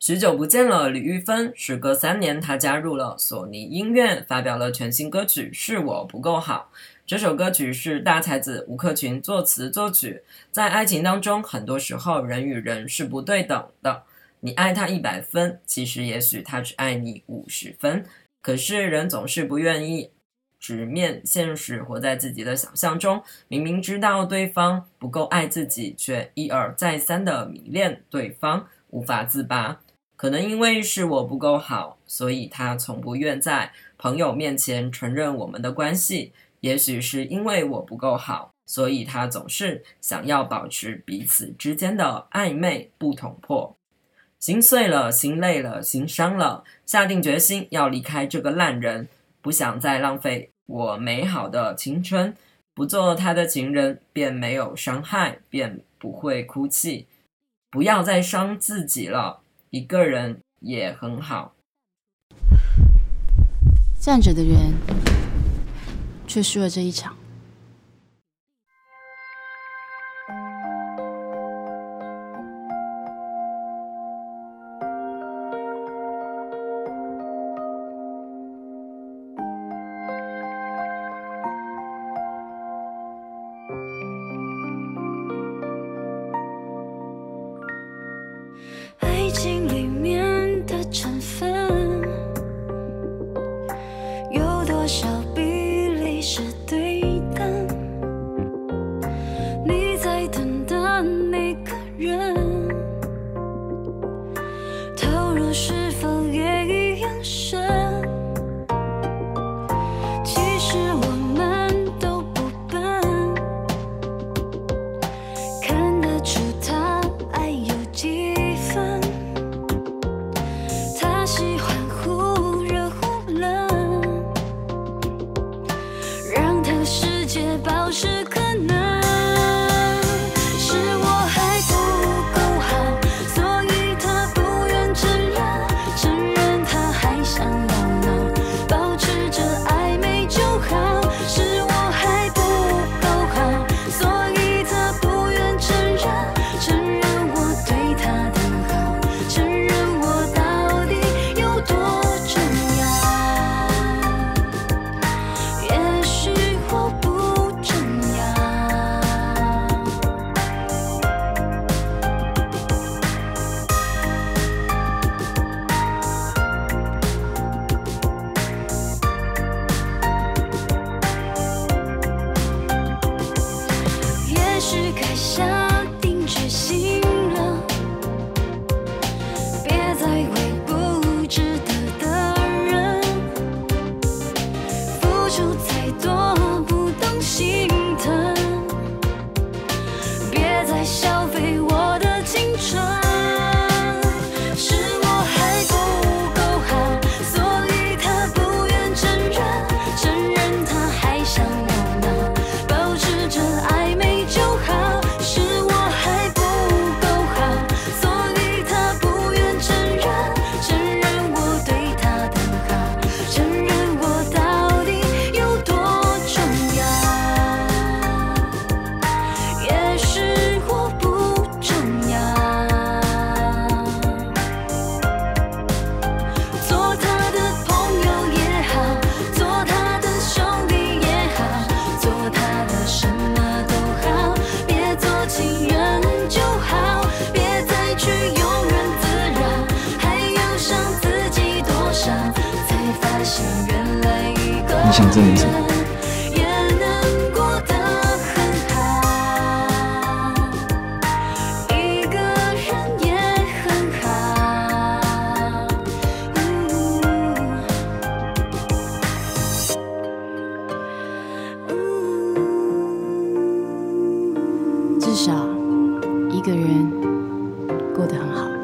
许久不见了，李玉芬。时隔三年，她加入了索尼音乐，发表了全新歌曲《是我不够好》。这首歌曲是大才子吴克群作词作曲。在爱情当中，很多时候人与人是不对等的。你爱他一百分，其实也许他只爱你五十分。可是人总是不愿意直面现实，活在自己的想象中。明明知道对方不够爱自己，却一而再三的迷恋对方，无法自拔。可能因为是我不够好，所以他从不愿在朋友面前承认我们的关系。也许是因为我不够好，所以他总是想要保持彼此之间的暧昧不捅破。心碎了，心累了，心伤了，下定决心要离开这个烂人，不想再浪费我美好的青春。不做他的情人，便没有伤害，便不会哭泣。不要再伤自己了。一个人也很好。站着的人，却输了这一场。爱情里你这样也能过得很好，一个人也很好。至少一个人过得很好。